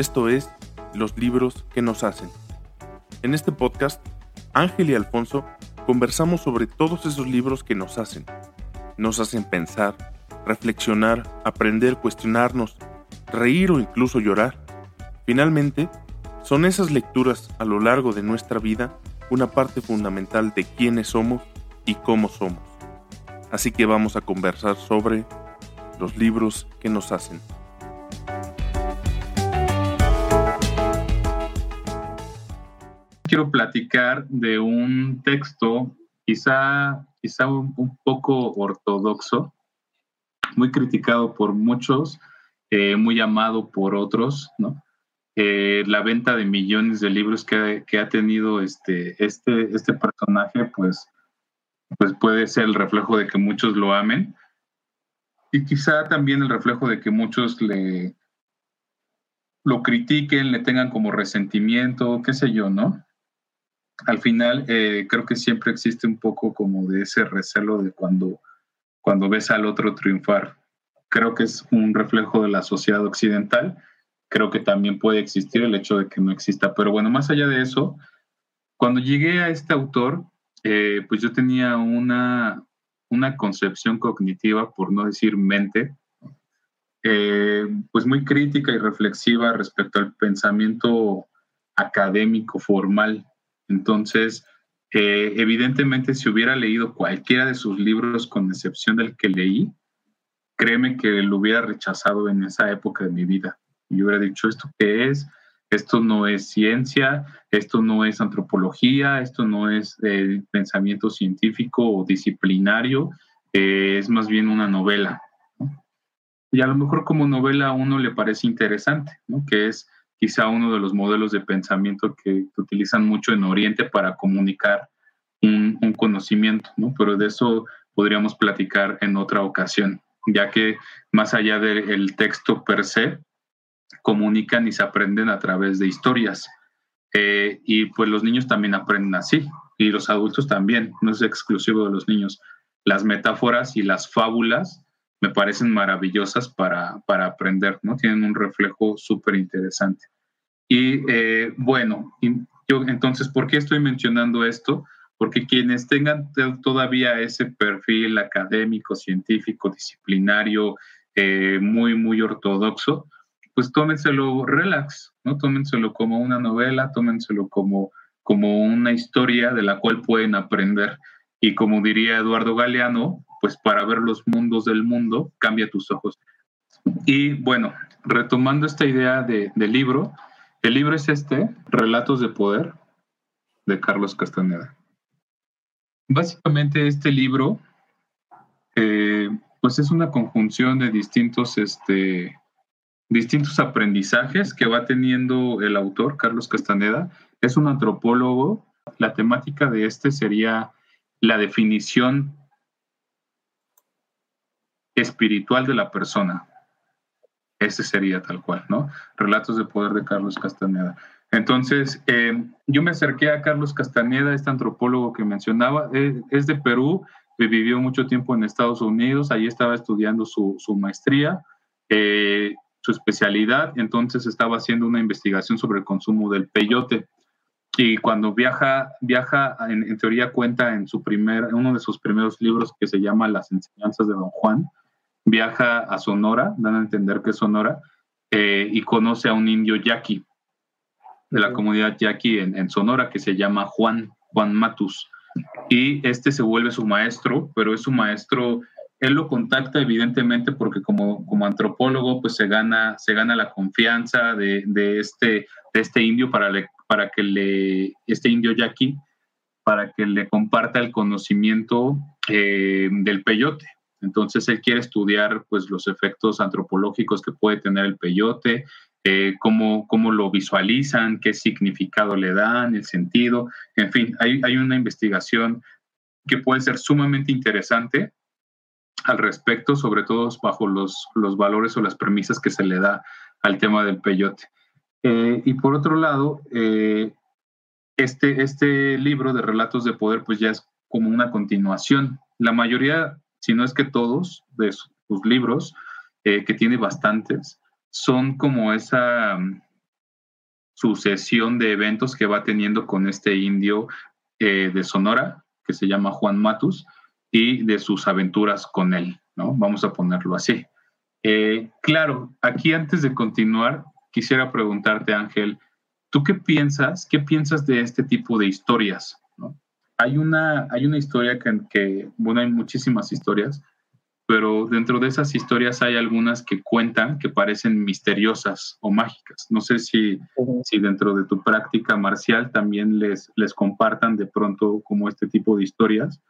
Esto es Los libros que nos hacen. En este podcast, Ángel y Alfonso conversamos sobre todos esos libros que nos hacen. Nos hacen pensar, reflexionar, aprender, cuestionarnos, reír o incluso llorar. Finalmente, son esas lecturas a lo largo de nuestra vida una parte fundamental de quiénes somos y cómo somos. Así que vamos a conversar sobre los libros que nos hacen. Quiero platicar de un texto quizá, quizá un, poco ortodoxo, muy criticado por muchos, eh, muy amado por otros, ¿no? Eh, la venta de millones de libros que, que, ha tenido este, este, este personaje, pues, pues puede ser el reflejo de que muchos lo amen y quizá también el reflejo de que muchos le lo critiquen, le tengan como resentimiento, qué sé yo, ¿no? Al final eh, creo que siempre existe un poco como de ese recelo de cuando, cuando ves al otro triunfar. Creo que es un reflejo de la sociedad occidental. Creo que también puede existir el hecho de que no exista. Pero bueno, más allá de eso, cuando llegué a este autor, eh, pues yo tenía una, una concepción cognitiva, por no decir mente, eh, pues muy crítica y reflexiva respecto al pensamiento académico formal. Entonces, eh, evidentemente, si hubiera leído cualquiera de sus libros, con excepción del que leí, créeme que lo hubiera rechazado en esa época de mi vida. Y hubiera dicho, ¿esto qué es? Esto no es ciencia, esto no es antropología, esto no es eh, pensamiento científico o disciplinario, eh, es más bien una novela. Y a lo mejor como novela a uno le parece interesante, que es quizá uno de los modelos de pensamiento que, utilizan mucho en Oriente para comunicar un, conocimiento, pero de eso podríamos platicar en otra ocasión, ya que más allá del texto per se, comunican y se aprenden a través de historias. Eh, y pues los niños también aprenden así, y los adultos también, no es exclusivo de los niños. Las metáforas y las fábulas me parecen maravillosas para, para aprender, ¿no? Tienen un reflejo súper interesante. Y eh, bueno, yo entonces, ¿por qué estoy mencionando esto? Porque quienes tengan todavía ese perfil académico, científico, disciplinario, eh, muy, muy ortodoxo, pues tómenselo relax, ¿no? Tómenselo como una novela, tómenselo como, como una historia de la cual pueden aprender. Y como diría Eduardo Galeano, pues para ver los mundos del mundo, cambia tus ojos. Y bueno, retomando esta idea de, del libro, el libro es este, Relatos de Poder, de Carlos Castaneda. Básicamente este libro, eh, pues es una conjunción de distintos este, distintos aprendizajes que va teniendo el autor, Carlos Castaneda. Es un antropólogo. La temática de este sería la definición espiritual de la persona. Ese sería tal cual, ¿no? Relatos de poder de Carlos Castaneda. Entonces, eh, yo me acerqué a Carlos Castaneda, este antropólogo que mencionaba, eh, es de Perú, vivió mucho tiempo en Estados Unidos, ahí estaba estudiando su, maestría. Eh, su especialidad, entonces estaba haciendo una investigación sobre el consumo del peyote. Y cuando viaja, viaja en, teoría cuenta en su primer, uno de sus primeros libros que se llama Las enseñanzas de Don Juan, viaja a Sonora, dan a entender que es Sonora, eh, y conoce a un indio yaqui, de la comunidad yaqui en, en, Sonora, que se llama Juan, Juan Matus. Y este se vuelve su maestro, pero es su maestro él lo contacta evidentemente porque como, como antropólogo pues se gana, se gana la confianza de, de este, de este indio para, le, para que le, este indio yaqui, para que le comparta el conocimiento eh, del peyote. Entonces él quiere estudiar pues los efectos antropológicos que puede tener el peyote, eh, cómo, cómo, lo visualizan, qué significado le dan, el sentido, en fin, hay, hay una investigación que puede ser sumamente interesante al respecto, sobre todo bajo los, los valores o las premisas que se le da al tema del peyote. Eh, y por otro lado, eh, este, este libro de relatos de poder pues ya es como una continuación. La mayoría, si no es que todos, de sus libros, eh, que tiene bastantes, son como esa, sucesión de eventos que va teniendo con este indio eh, de Sonora, que se llama Juan Matus, y de sus aventuras con él, ¿no? Vamos a ponerlo así. Eh, claro, aquí antes de continuar, quisiera preguntarte, Ángel, ¿tú qué piensas? ¿Qué piensas de este tipo de historias? Hay, una, hay una historia que, que, bueno, hay muchísimas historias, pero dentro de esas historias hay algunas que cuentan que parecen misteriosas o mágicas. No sé si, si dentro de tu práctica marcial también les, les compartan de pronto como este tipo de historias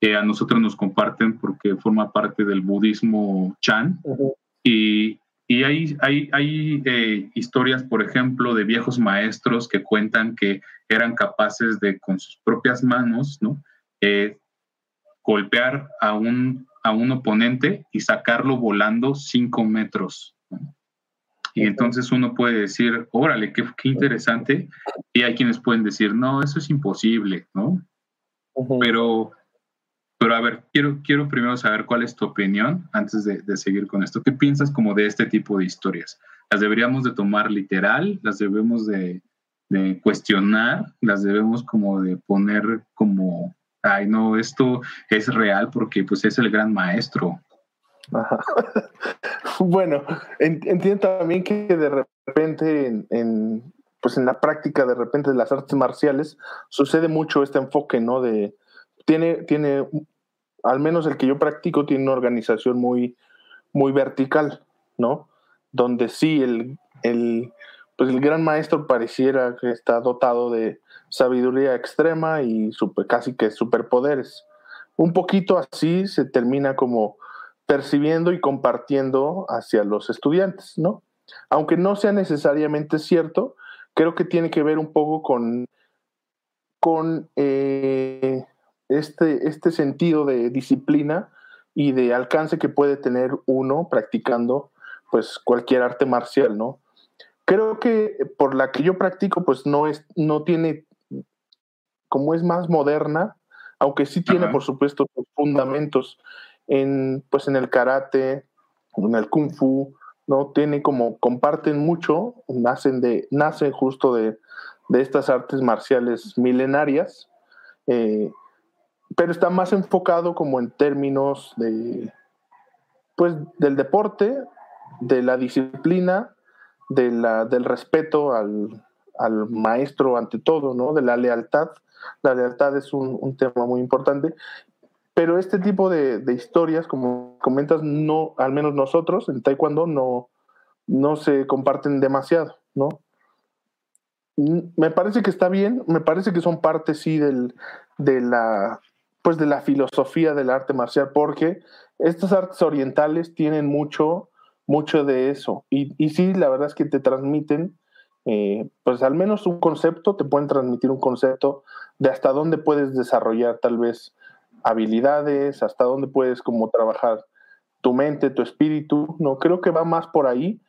que a nosotros nos comparten porque forma parte del budismo Chan. Y, y hay, hay, hay eh, historias, por ejemplo, de viejos maestros que cuentan que eran capaces de, con sus propias manos, ¿no? Eh, golpear a un, a un oponente y sacarlo volando cinco metros. Y entonces uno puede decir, órale, qué, qué, interesante. Y hay quienes pueden decir, no, eso es imposible, ¿no? Pero pero a ver, quiero, quiero primero saber cuál es tu opinión antes de, seguir con esto. ¿Qué piensas como de este tipo de historias? ¿Las deberíamos de tomar literal? ¿Las debemos de, cuestionar? ¿Las debemos como de poner como, ay no, esto es real porque pues es el gran maestro? bueno, entiendo también que de repente en, pues en la práctica de repente de las artes marciales sucede mucho este enfoque, ¿no? De, tiene, tiene, al menos el que yo practico, tiene una organización muy, muy vertical, ¿no? Donde sí, el, el, pues el gran maestro pareciera que está dotado de sabiduría extrema y super, casi que superpoderes. Un poquito así se termina como percibiendo y compartiendo hacia los estudiantes, ¿no? Aunque no sea necesariamente cierto, creo que tiene que ver un poco con, con eh, este, este sentido de disciplina y de alcance que puede tener uno practicando pues cualquier arte marcial, ¿no? Creo que por la que yo practico pues no es no tiene como es más moderna, aunque sí tiene por supuesto fundamentos en pues en el karate, en el kung fu, no tiene como comparten mucho, nacen de nacen justo de, de estas artes marciales milenarias eh, pero está más enfocado como en términos de, pues, del deporte, de la disciplina, de la, del respeto al, al maestro ante todo, ¿no? De la lealtad. La lealtad es un, un tema muy importante. Pero este tipo de, de, historias, como comentas, no, al menos nosotros en Taekwondo no, no se comparten demasiado, ¿no? Me parece que está bien, me parece que son parte, sí, del, de la pues de la filosofía del arte marcial, porque estas artes orientales tienen mucho, mucho de eso. Y, y sí, la verdad es que te transmiten, eh, pues al menos un concepto, te pueden transmitir un concepto de hasta dónde puedes desarrollar tal vez habilidades, hasta dónde puedes como trabajar tu mente, tu espíritu. No, creo que va más por ahí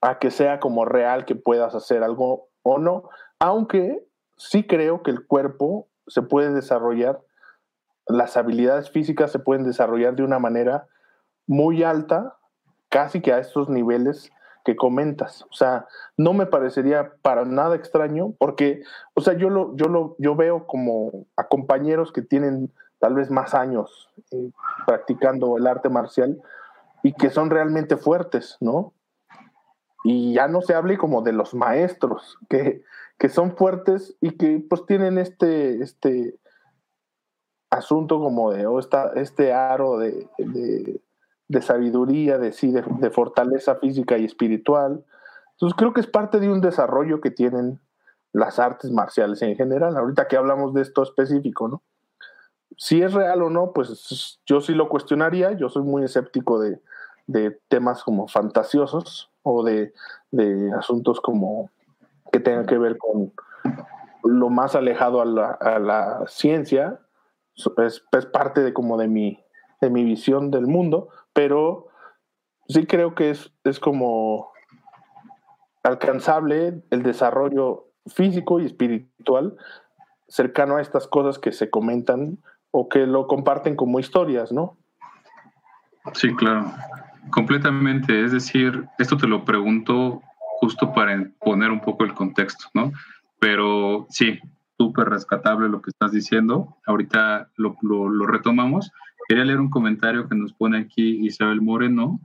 a que sea como real que puedas hacer algo o no, aunque sí creo que el cuerpo se puede desarrollar las habilidades físicas se pueden desarrollar de una manera muy alta, casi que a estos niveles que comentas. O sea, no me parecería para nada extraño, porque, o sea, yo lo, yo lo, yo veo como a compañeros que tienen tal vez más años eh, practicando el arte marcial y que son realmente fuertes, ¿no? Y ya no se hable como de los maestros, que, que son fuertes y que pues tienen este, este, asunto como de, o este aro de, de, sabiduría, de, sí, de, fortaleza física y espiritual. Entonces creo que es parte de un desarrollo que tienen las artes marciales en general. Ahorita que hablamos de esto específico, ¿no? Si es real o no, pues yo sí lo cuestionaría. Yo soy muy escéptico de, de temas como fantasiosos o de, de, asuntos como que tengan que ver con lo más alejado a la, a la ciencia es, parte de como de mi, de mi visión del mundo, pero sí creo que es, es como alcanzable el desarrollo físico y espiritual cercano a estas cosas que se comentan o que lo comparten como historias, ¿no? Sí, claro, completamente. Es decir, esto te lo pregunto justo para poner un poco el contexto, ¿no? Pero sí, súper rescatable lo que estás diciendo. Ahorita lo, lo, retomamos. Quería leer un comentario que nos pone aquí Isabel Moreno.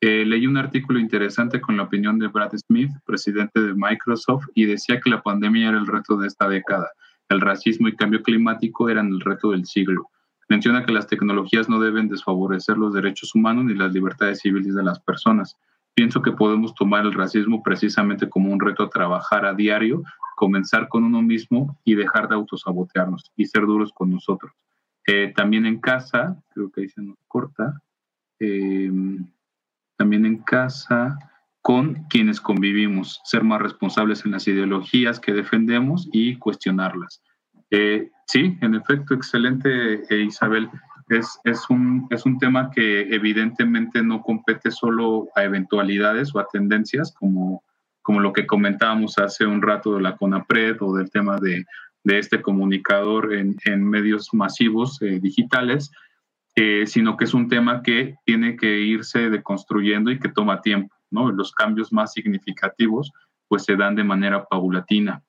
Eh, leí un artículo interesante con la opinión de Brad Smith, presidente de Microsoft, y decía que la pandemia era el reto de esta década. El racismo y cambio climático eran el reto del siglo. Menciona que las tecnologías no deben desfavorecer los derechos humanos ni las libertades civiles de las personas. Pienso que podemos tomar el racismo precisamente como un reto a trabajar a diario, comenzar con uno mismo y dejar de autosabotearnos y ser duros con nosotros. Eh, también en casa, creo que ahí se nos corta, em, también en casa con quienes convivimos, ser más responsables en las ideologías que defendemos y cuestionarlas. Eh, sí, en efecto, excelente, eh, Isabel es, es, un, es un tema que evidentemente no compete solo a eventualidades o a tendencias como, como lo que comentábamos hace un rato de la CONAPRED o del tema de, este comunicador en, medios masivos eh, digitales, eh, sino que es un tema que tiene que irse deconstruyendo y que toma tiempo. Los cambios más significativos pues se dan de manera paulatina.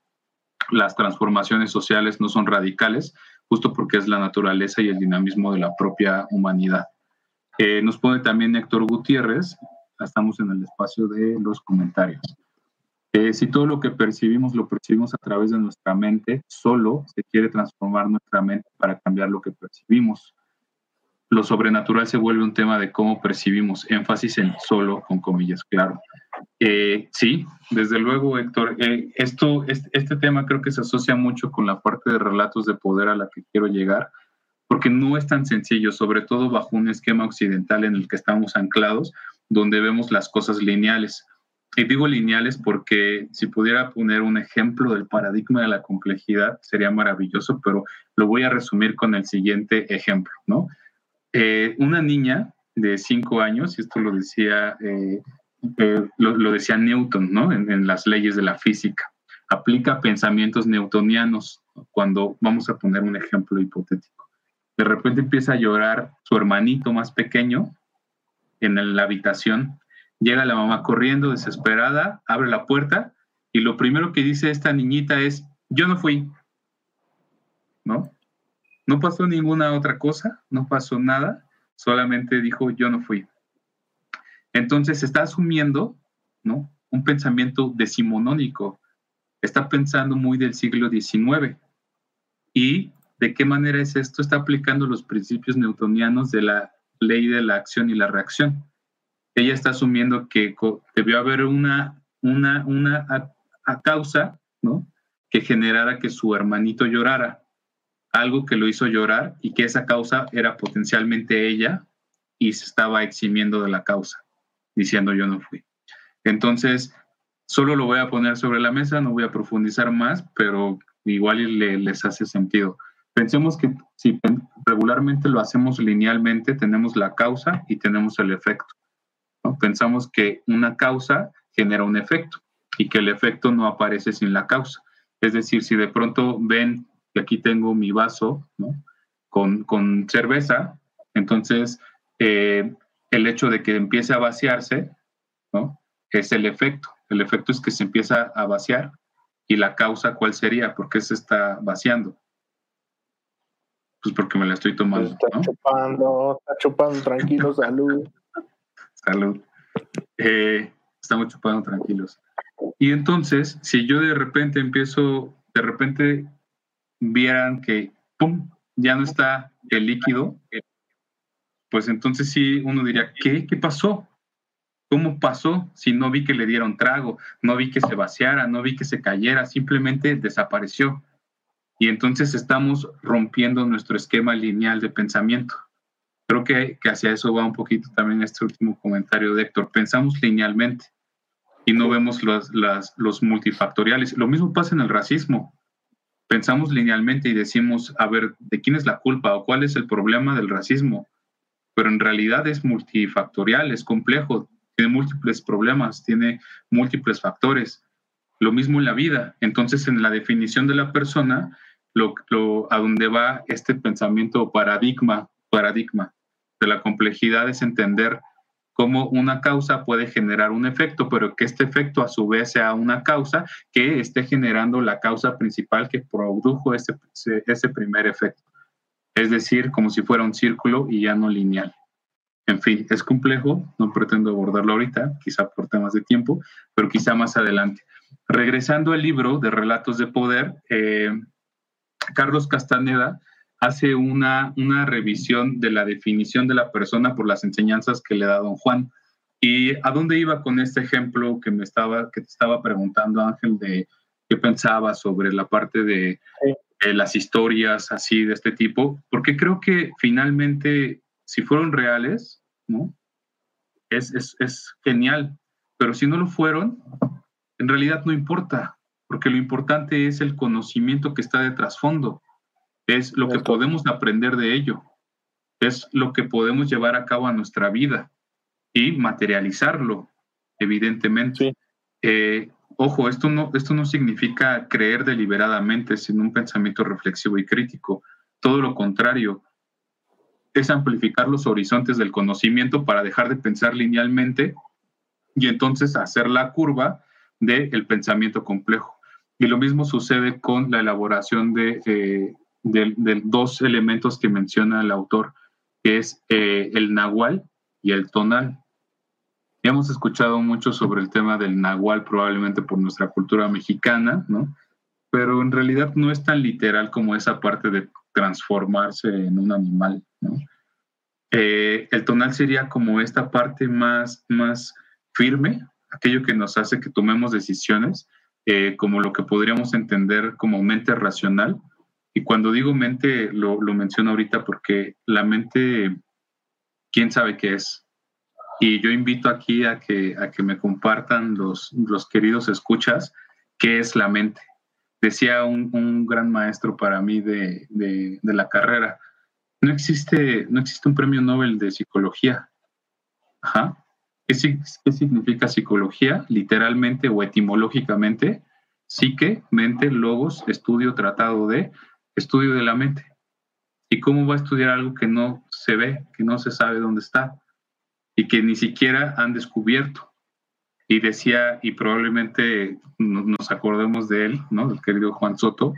Las transformaciones sociales no son radicales, justo porque es la naturaleza y el dinamismo de la propia humanidad. Eh, nos pone también Héctor Gutiérrez, estamos en el espacio de los comentarios. Eh, si todo lo que percibimos lo percibimos a través de nuestra mente, solo se quiere transformar nuestra mente para cambiar lo que percibimos. Lo sobrenatural se vuelve un tema de cómo percibimos, énfasis en solo, con comillas, claro. Eh, sí, desde luego, Héctor. Eh, esto, este, este, tema creo que se asocia mucho con la parte de relatos de poder a la que quiero llegar, porque no es tan sencillo, sobre todo bajo un esquema occidental en el que estamos anclados, donde vemos las cosas lineales. Y digo lineales porque si pudiera poner un ejemplo del paradigma de la complejidad sería maravilloso, pero lo voy a resumir con el siguiente ejemplo, ¿no? Eh, una niña de cinco años, y esto lo decía eh, lo, decía Newton, ¿no? En, las leyes de la física. Aplica pensamientos newtonianos cuando vamos a poner un ejemplo hipotético. De repente empieza a llorar su hermanito más pequeño en la habitación. Llega la mamá corriendo, desesperada, abre la puerta y lo primero que dice esta niñita es, yo no fui, ¿no? No pasó ninguna otra cosa, no pasó nada, solamente dijo, yo no fui. Entonces está asumiendo ¿no? un pensamiento decimonónico, está pensando muy del siglo XIX. ¿Y de qué manera es esto? Está aplicando los principios newtonianos de la ley de la acción y la reacción. Ella está asumiendo que debió haber una, una, una causa ¿no? que generara que su hermanito llorara, algo que lo hizo llorar y que esa causa era potencialmente ella y se estaba eximiendo de la causa diciendo yo no fui. Entonces, solo lo voy a poner sobre la mesa, no voy a profundizar más, pero igual les hace sentido. Pensemos que si regularmente lo hacemos linealmente, tenemos la causa y tenemos el efecto. Pensamos que una causa genera un efecto y que el efecto no aparece sin la causa. Es decir, si de pronto ven que aquí tengo mi vaso con, con cerveza, entonces eh, el hecho de que empiece a vaciarse, ¿no? Es el efecto. El efecto es que se empieza a vaciar y la causa, ¿cuál sería? ¿Por qué se está vaciando? Pues porque me la estoy tomando. Está chupando, está chupando tranquilo, salud. Salud. Eh, estamos chupando tranquilos. Y entonces, si yo de repente empiezo, de repente vieran que, ¡pum!, ya no está el líquido, pues entonces sí uno diría, ¿qué? ¿Qué pasó? ¿Cómo pasó? Si no vi que le dieron trago, no vi que se vaciara, no vi que se cayera, simplemente desapareció. Y entonces estamos rompiendo nuestro esquema lineal de pensamiento. Creo que, que hacia eso va un poquito también este último comentario de Héctor. Pensamos linealmente y no vemos los, los multifactoriales. Lo mismo pasa en el racismo. Pensamos linealmente y decimos, a ver, ¿de quién es la culpa o cuál es el problema del racismo? pero en realidad es multifactorial, es complejo, tiene múltiples problemas, tiene múltiples factores. Lo mismo en la vida. Entonces, en la definición de la persona, lo, a donde va este pensamiento paradigma, paradigma de la complejidad es entender cómo una causa puede generar un efecto, pero que este efecto a su vez sea una causa que esté generando la causa principal que produjo ese, ese primer efecto. Es decir, como si fuera un círculo y ya no lineal. En fin, es complejo, no pretendo abordarlo ahorita, quizá por temas de tiempo, pero quizá más adelante. Regresando al libro de Relatos de Poder, eh, Carlos Castaneda hace una, una revisión de la definición de la persona por las enseñanzas que le da don Juan. ¿Y a dónde iba con este ejemplo que me estaba, que te estaba preguntando, Ángel, de qué pensaba sobre la parte de, las historias así de este tipo? Porque creo que finalmente, si fueron reales, ¿no? Es, es, es genial, pero si no lo fueron, en realidad no importa, porque lo importante es el conocimiento que está de trasfondo es lo que podemos aprender de ello, es lo que podemos llevar a cabo a nuestra vida y materializarlo, evidentemente. Eh, ojo, esto no, esto no significa creer deliberadamente sin un pensamiento reflexivo y crítico, todo lo contrario, es amplificar los horizontes del conocimiento para dejar de pensar linealmente y entonces hacer la curva del pensamiento complejo. Y lo mismo sucede con la elaboración de eh, de, dos elementos que menciona el autor, que es eh, el nahual y el tonal. hemos escuchado mucho sobre el tema del nahual, probablemente por nuestra cultura mexicana, ¿no? Pero en realidad no es tan literal como esa parte de transformarse en un animal, ¿no? Eh, el tonal sería como esta parte más, más firme, aquello que nos hace que tomemos decisiones, eh, como lo que podríamos entender como mente racional, y cuando digo mente, lo, lo menciono ahorita porque la mente, quién sabe qué es. Y yo invito aquí a que, a que me compartan los, los queridos escuchas qué es la mente. Decía un, un gran maestro para mí de, de, de, la carrera, no existe, no existe un premio Nobel de psicología. Ajá. ¿Qué, ¿Qué significa psicología? Literalmente o etimológicamente, psique, mente, logos, estudio, tratado de, estudio de la mente. ¿Y cómo va a estudiar algo que no se ve, que no se sabe dónde está y que ni siquiera han descubierto? Y decía, y probablemente nos acordemos de él, ¿no? Del querido Juan Soto,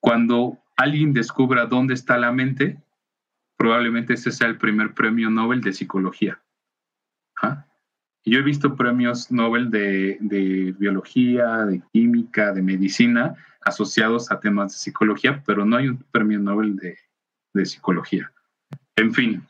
cuando alguien descubra dónde está la mente, probablemente ese sea el primer premio Nobel de psicología. Yo he visto premios Nobel de, de, biología, de química, de medicina, asociados a temas de psicología, pero no hay un premio Nobel de, de psicología. En fin,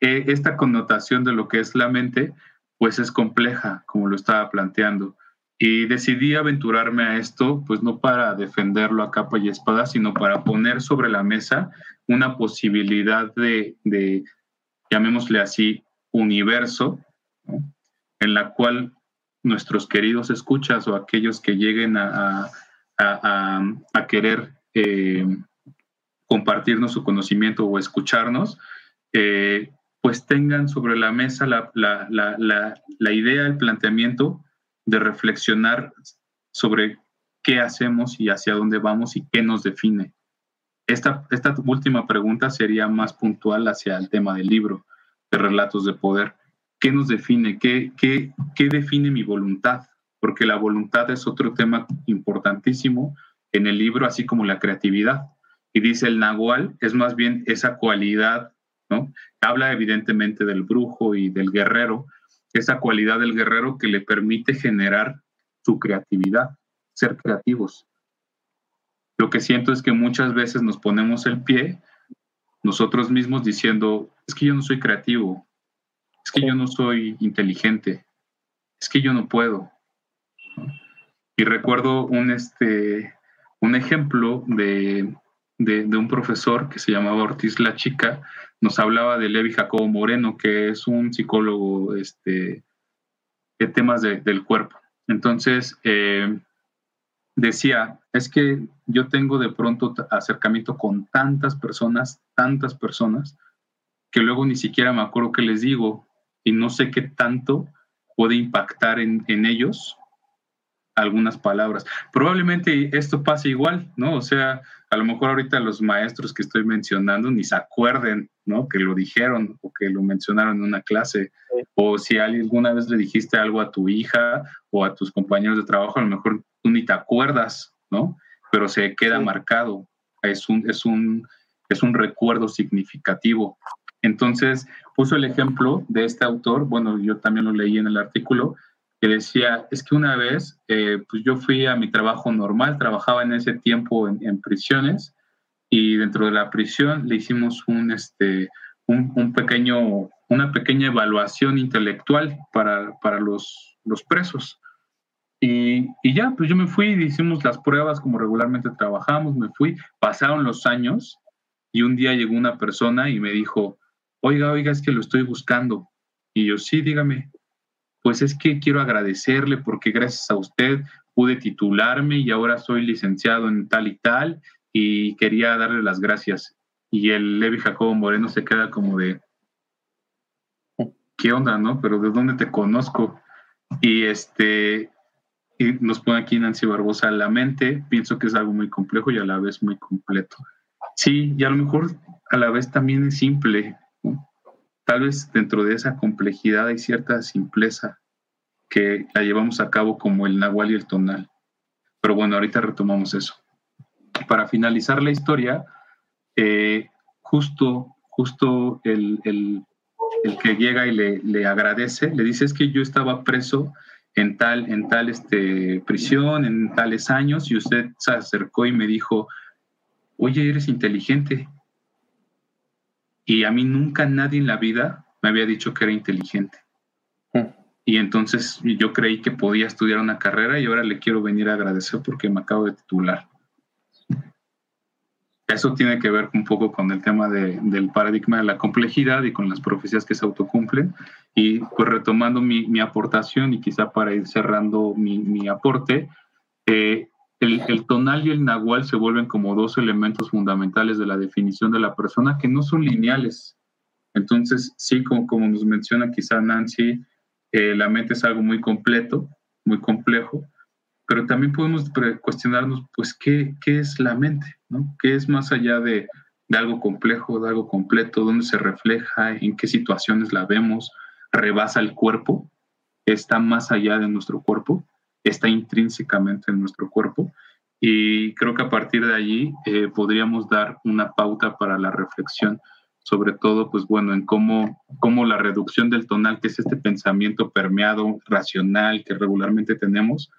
eh, esta connotación de lo que es la mente, pues es compleja, como lo estaba planteando. Y decidí aventurarme a esto, pues no para defenderlo a capa y espada, sino para poner sobre la mesa una posibilidad de, de llamémosle así, universo, en la cual nuestros queridos escuchas o aquellos que lleguen a, a, querer eh, compartirnos su conocimiento o escucharnos, eh, pues tengan sobre la mesa la, la, la, la, idea, el planteamiento de reflexionar sobre qué hacemos y hacia dónde vamos y qué nos define. Esta, esta última pregunta sería más puntual hacia el tema del libro de relatos de poder. ¿Qué nos define? ¿Qué, qué, qué define mi voluntad? porque la voluntad es otro tema importantísimo en el libro, así como la creatividad. Y dice el nahual es más bien esa cualidad, ¿no? Habla evidentemente del brujo y del guerrero, esa cualidad del guerrero que le permite generar su creatividad, ser creativos. Lo que siento es que muchas veces nos ponemos el pie nosotros mismos diciendo, es que yo no soy creativo, es que yo no soy inteligente, es que yo no puedo, y recuerdo un, este, un ejemplo de, un profesor que se llamaba Ortiz La Chica, nos hablaba de Levi Jacobo Moreno, que es un psicólogo este, de temas del cuerpo. Entonces, eh, decía, es que yo tengo de pronto acercamiento con tantas personas, tantas personas, que luego ni siquiera me acuerdo qué les digo y no sé qué tanto puede impactar en, en ellos algunas palabras. Probablemente esto pase igual, ¿no? O sea, a lo mejor ahorita los maestros que estoy mencionando ni se acuerden, ¿no? Que lo dijeron o que lo mencionaron en una clase. O si alguna vez le dijiste algo a tu hija o a tus compañeros de trabajo, a lo mejor tú ni te acuerdas, ¿no? Pero se queda marcado. Es un, es, un, es un recuerdo significativo. Entonces, puso el ejemplo de este autor, bueno, yo también lo leí en el artículo, que decía, es que una vez, eh, pues yo fui a mi trabajo normal, trabajaba en ese tiempo en, prisiones y dentro de la prisión le hicimos un, este, un, pequeño, una pequeña evaluación intelectual para, para los, los presos. Y, y, ya, pues yo me fui, hicimos las pruebas como regularmente trabajamos, me fui, pasaron los años y un día llegó una persona y me dijo, oiga, oiga, es que lo estoy buscando. Y yo, sí, dígame pues es que quiero agradecerle porque gracias a usted pude titularme y ahora soy licenciado en tal y tal y quería darle las gracias. Y el Levi Jacobo Moreno se queda como de, ¿qué onda, no? Pero ¿de dónde te conozco? Y este, y nos pone aquí Nancy Barbosa la mente, pienso que es algo muy complejo y a la vez muy completo. Sí, y a lo mejor a la vez también es simple, Tal vez dentro de esa complejidad hay cierta simpleza que la llevamos a cabo como el nahual y el tonal. Pero bueno, ahorita retomamos eso. Para finalizar la historia, eh, justo, justo el, que llega y le, agradece, le dice es que yo estaba preso en tal, en tal este, prisión, en tales años, y usted se acercó y me dijo, oye, eres inteligente, y a mí nunca nadie en la vida me había dicho que era inteligente. Hmm. Y entonces yo creí que podía estudiar una carrera y ahora le quiero venir a agradecer porque me acabo de titular. Eso tiene que ver un poco con el tema del paradigma de la complejidad y con las profecías que se autocumplen. Y pues retomando mi, aportación y quizá para ir cerrando mi, aporte, eh, el, tonal y el nahual se vuelven como dos elementos fundamentales de la definición de la persona que no son lineales. Entonces, sí, como, nos menciona quizá Nancy, eh, la mente es algo muy completo, muy complejo, pero también podemos cuestionarnos, pues, ¿qué, qué es la mente? ¿no? ¿Qué es más allá de, de algo complejo, de algo completo? ¿Dónde se refleja? ¿En qué situaciones la vemos? ¿Rebasa el cuerpo? ¿Está más allá de nuestro cuerpo? Está intrínsecamente en nuestro cuerpo. Y creo que a partir de allí eh, podríamos dar una pauta para la reflexión, sobre todo, pues bueno, en cómo, cómo la reducción del tonal, que es este pensamiento permeado, racional que regularmente tenemos,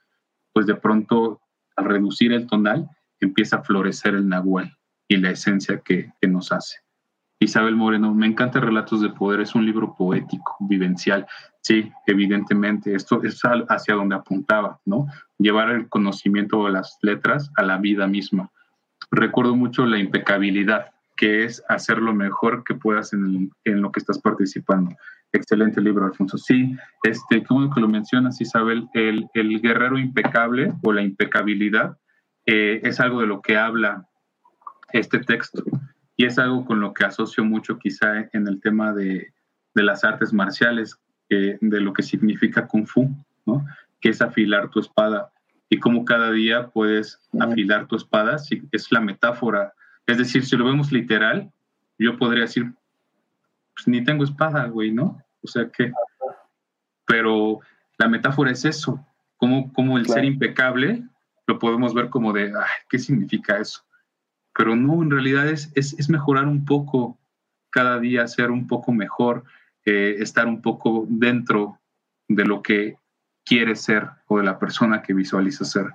pues de pronto al reducir el tonal empieza a florecer el nahual y la esencia que, que nos hace. Isabel Moreno, me encanta Relatos de Poder, es un libro poético, vivencial. Sí, evidentemente, esto es hacia donde apuntaba, ¿no? Llevar el conocimiento de las letras a la vida misma. Recuerdo mucho la impecabilidad, que es hacer lo mejor que puedas en, lo que estás participando. Excelente libro, Alfonso. Sí, este, bueno que lo mencionas, Isabel. El, guerrero impecable o la impecabilidad eh, es algo de lo que habla este texto y es algo con lo que asocio mucho quizá en el tema de, de las artes marciales, de lo que significa kung fu, ¿no? que es afilar tu espada y cómo cada día puedes afilar tu espada, si es la metáfora. Es decir, si lo vemos literal, yo podría decir, pues ni tengo espada, güey, ¿no? O sea que, pero la metáfora es eso, como, como el ser impecable lo podemos ver como de, ay, ¿qué significa eso? Pero no, en realidad es, es, mejorar un poco cada día, ser un poco mejor, eh, estar un poco dentro de lo que quiere ser o de la persona que visualiza ser.